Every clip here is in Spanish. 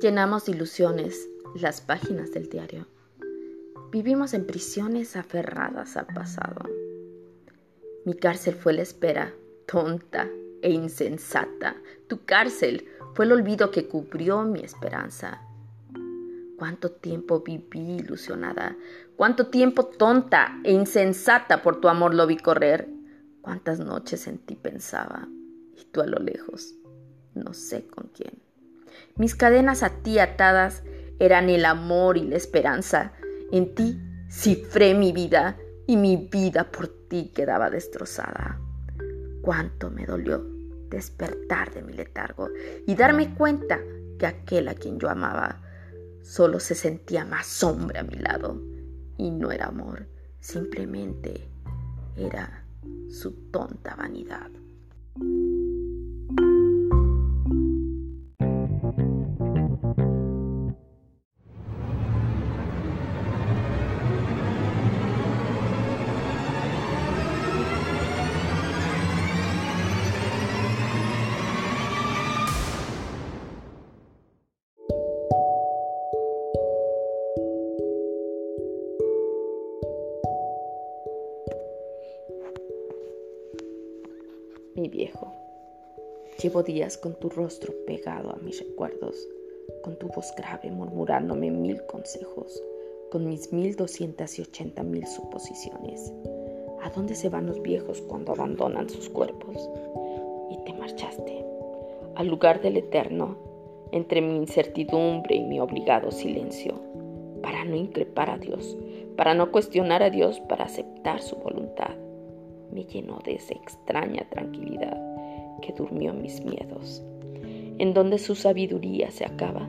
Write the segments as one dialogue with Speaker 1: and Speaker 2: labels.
Speaker 1: Llenamos ilusiones las páginas del diario. Vivimos en prisiones aferradas al pasado. Mi cárcel fue la espera, tonta e insensata. Tu cárcel fue el olvido que cubrió mi esperanza. Cuánto tiempo viví ilusionada, cuánto tiempo tonta e insensata por tu amor lo vi correr, cuántas noches en ti pensaba y tú a lo lejos, no sé con quién. Mis cadenas a ti atadas eran el amor y la esperanza. En ti cifré mi vida y mi vida por ti quedaba destrozada. Cuánto me dolió despertar de mi letargo y darme cuenta que aquel a quien yo amaba solo se sentía más sombra a mi lado y no era amor, simplemente era su tonta vanidad. Llevo días con tu rostro pegado a mis recuerdos, con tu voz grave murmurándome mil consejos, con mis mil doscientas y ochenta mil suposiciones. ¿A dónde se van los viejos cuando abandonan sus cuerpos? Y te marchaste, al lugar del eterno, entre mi incertidumbre y mi obligado silencio, para no increpar a Dios, para no cuestionar a Dios, para aceptar su voluntad me llenó de esa extraña tranquilidad que durmió mis miedos, en donde su sabiduría se acaba.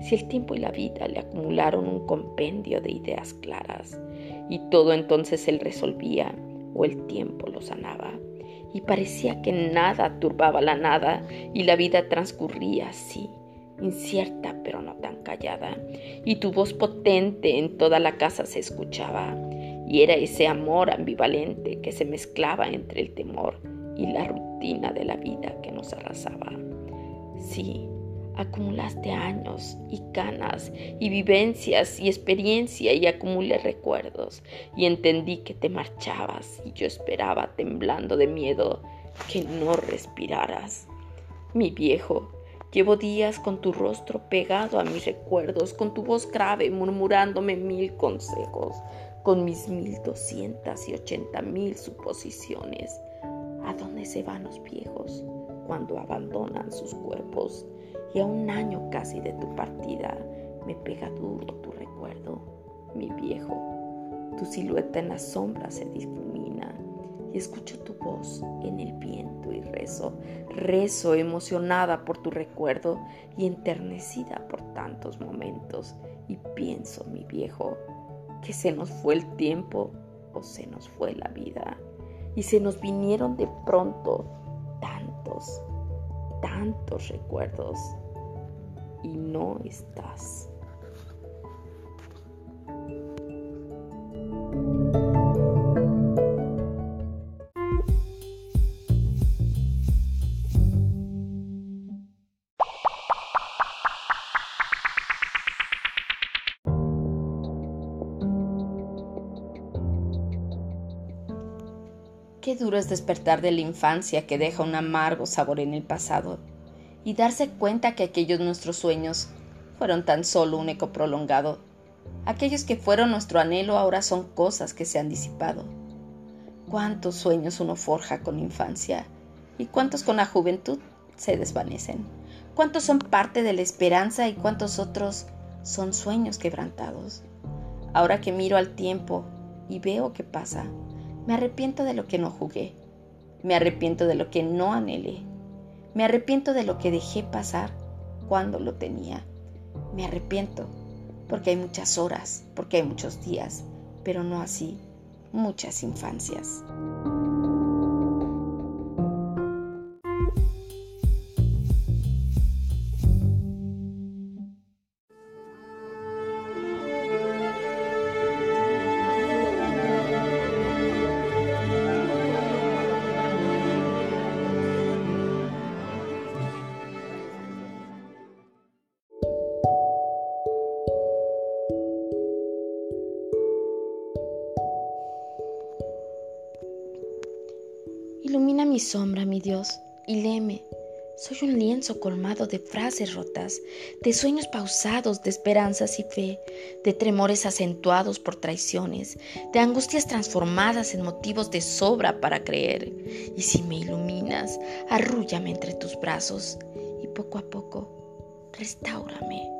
Speaker 1: Si el tiempo y la vida le acumularon un compendio de ideas claras, y todo entonces él resolvía o el tiempo lo sanaba, y parecía que nada turbaba la nada, y la vida transcurría así, incierta pero no tan callada, y tu voz potente en toda la casa se escuchaba, y era ese amor ambivalente que se mezclaba entre el temor y la rutina de la vida que nos arrasaba. Sí, acumulaste años y canas y vivencias y experiencia y acumulé recuerdos y entendí que te marchabas y yo esperaba temblando de miedo que no respiraras. Mi viejo, llevo días con tu rostro pegado a mis recuerdos, con tu voz grave murmurándome mil consejos, con mis mil doscientas y ochenta mil suposiciones. ¿A dónde se van los viejos cuando abandonan sus cuerpos? Y a un año casi de tu partida me pega duro tu recuerdo, mi viejo. Tu silueta en la sombra se difumina y escucho tu voz en el viento y rezo, rezo emocionada por tu recuerdo y enternecida por tantos momentos y pienso, mi viejo, que se nos fue el tiempo o se nos fue la vida. Y se nos vinieron de pronto tantos, tantos recuerdos. Y no estás. Qué duro es despertar de la infancia que deja un amargo sabor en el pasado y darse cuenta que aquellos nuestros sueños fueron tan solo un eco prolongado. Aquellos que fueron nuestro anhelo ahora son cosas que se han disipado. ¿Cuántos sueños uno forja con infancia y cuántos con la juventud se desvanecen? ¿Cuántos son parte de la esperanza y cuántos otros son sueños quebrantados? Ahora que miro al tiempo y veo qué pasa, me arrepiento de lo que no jugué. Me arrepiento de lo que no anhelé. Me arrepiento de lo que dejé pasar cuando lo tenía. Me arrepiento porque hay muchas horas, porque hay muchos días, pero no así muchas infancias. Mi sombra, mi Dios, y léeme. Soy un lienzo colmado de frases rotas, de sueños pausados, de esperanzas y fe, de tremores acentuados por traiciones, de angustias transformadas en motivos de sobra para creer. Y si me iluminas, arrúllame entre tus brazos y poco a poco, restaurame.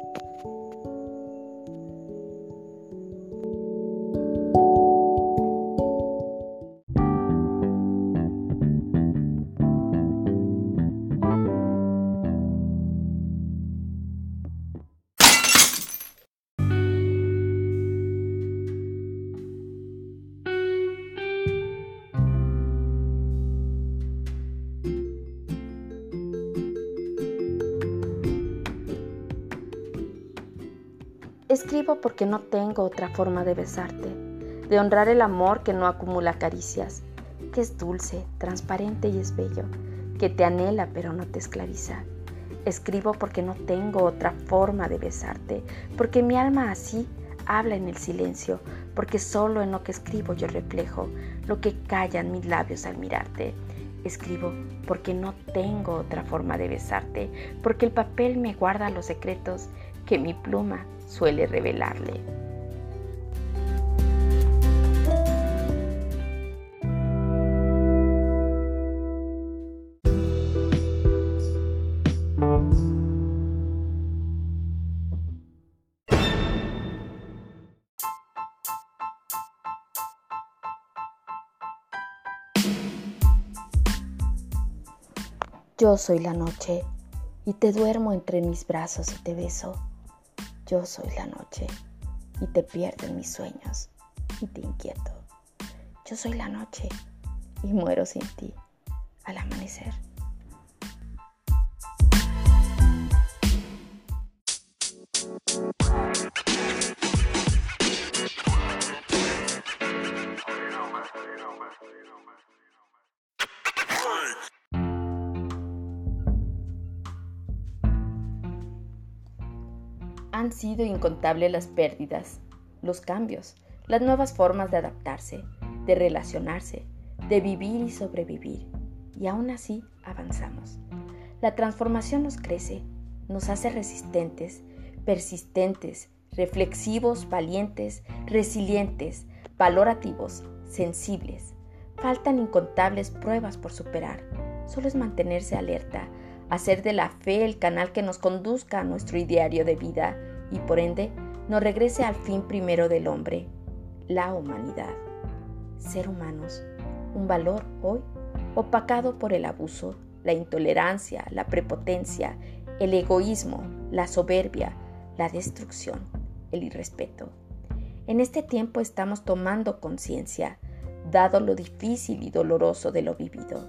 Speaker 1: Escribo porque no tengo otra forma de besarte, de honrar el amor que no acumula caricias, que es dulce, transparente y es bello, que te anhela pero no te esclaviza. Escribo porque no tengo otra forma de besarte, porque mi alma así habla en el silencio, porque solo en lo que escribo yo reflejo lo que callan mis labios al mirarte. Escribo porque no tengo otra forma de besarte, porque el papel me guarda los secretos que mi pluma suele revelarle. Yo soy la noche y te duermo entre mis brazos y te beso. Yo soy la noche y te pierdo en mis sueños y te inquieto. Yo soy la noche y muero sin ti al amanecer. Han sido incontables las pérdidas, los cambios, las nuevas formas de adaptarse, de relacionarse, de vivir y sobrevivir. Y aún así avanzamos. La transformación nos crece, nos hace resistentes, persistentes, reflexivos, valientes, resilientes, valorativos, sensibles. Faltan incontables pruebas por superar. Solo es mantenerse alerta, hacer de la fe el canal que nos conduzca a nuestro ideario de vida y por ende nos regrese al fin primero del hombre, la humanidad. Ser humanos, un valor hoy opacado por el abuso, la intolerancia, la prepotencia, el egoísmo, la soberbia, la destrucción, el irrespeto. En este tiempo estamos tomando conciencia, dado lo difícil y doloroso de lo vivido.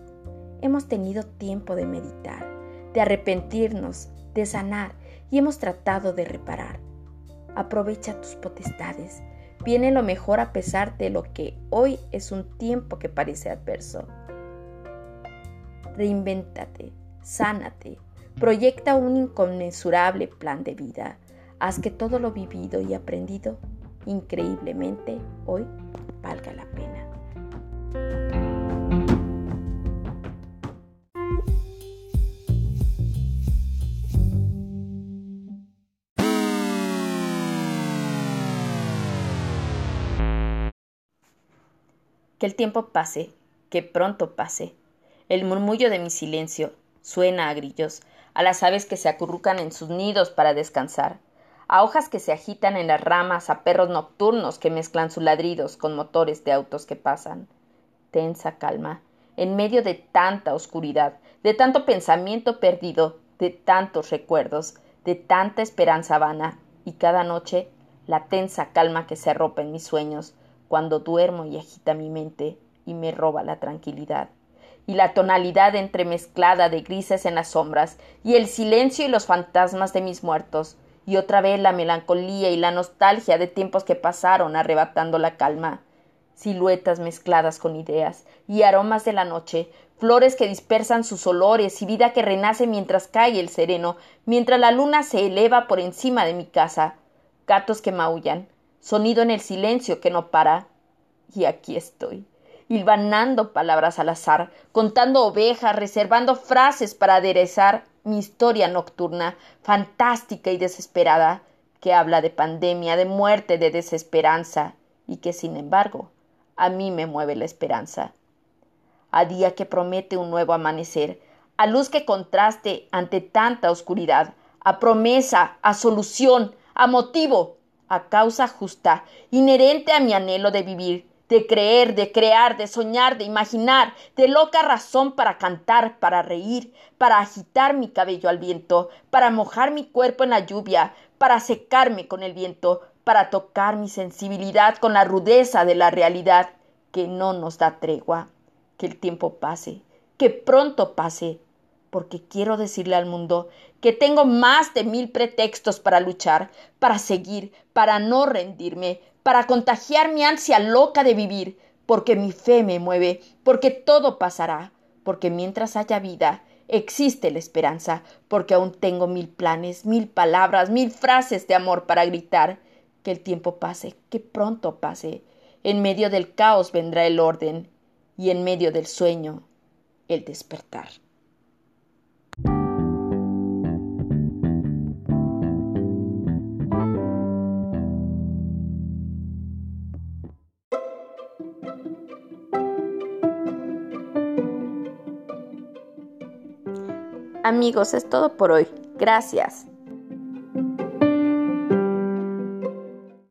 Speaker 1: Hemos tenido tiempo de meditar, de arrepentirnos, de sanar y hemos tratado de reparar. Aprovecha tus potestades. Viene lo mejor a pesar de lo que hoy es un tiempo que parece adverso. Reinvéntate, sánate, proyecta un inconmensurable plan de vida. Haz que todo lo vivido y aprendido increíblemente hoy valga la pena. Que el tiempo pase, que pronto pase. El murmullo de mi silencio suena a grillos, a las aves que se acurrucan en sus nidos para descansar, a hojas que se agitan en las ramas, a perros nocturnos que mezclan sus ladridos con motores de autos que pasan. Tensa calma, en medio de tanta oscuridad, de tanto pensamiento perdido, de tantos recuerdos, de tanta esperanza vana, y cada noche la tensa calma que se arropa en mis sueños, cuando duermo y agita mi mente y me roba la tranquilidad. Y la tonalidad entremezclada de grises en las sombras, y el silencio y los fantasmas de mis muertos, y otra vez la melancolía y la nostalgia de tiempos que pasaron arrebatando la calma. Siluetas mezcladas con ideas, y aromas de la noche, flores que dispersan sus olores y vida que renace mientras cae el sereno, mientras la luna se eleva por encima de mi casa, gatos que maullan, sonido en el silencio que no para. Y aquí estoy, hilvanando palabras al azar, contando ovejas, reservando frases para aderezar mi historia nocturna, fantástica y desesperada, que habla de pandemia, de muerte, de desesperanza, y que sin embargo a mí me mueve la esperanza. A día que promete un nuevo amanecer, a luz que contraste ante tanta oscuridad, a promesa, a solución, a motivo, a causa justa, inherente a mi anhelo de vivir, de creer, de crear, de soñar, de imaginar, de loca razón para cantar, para reír, para agitar mi cabello al viento, para mojar mi cuerpo en la lluvia, para secarme con el viento, para tocar mi sensibilidad con la rudeza de la realidad que no nos da tregua. Que el tiempo pase, que pronto pase, porque quiero decirle al mundo que tengo más de mil pretextos para luchar, para seguir, para no rendirme, para contagiar mi ansia loca de vivir, porque mi fe me mueve, porque todo pasará, porque mientras haya vida, existe la esperanza, porque aún tengo mil planes, mil palabras, mil frases de amor para gritar. Que el tiempo pase, que pronto pase. En medio del caos vendrá el orden, y en medio del sueño, el despertar. Amigos, es todo por hoy. Gracias.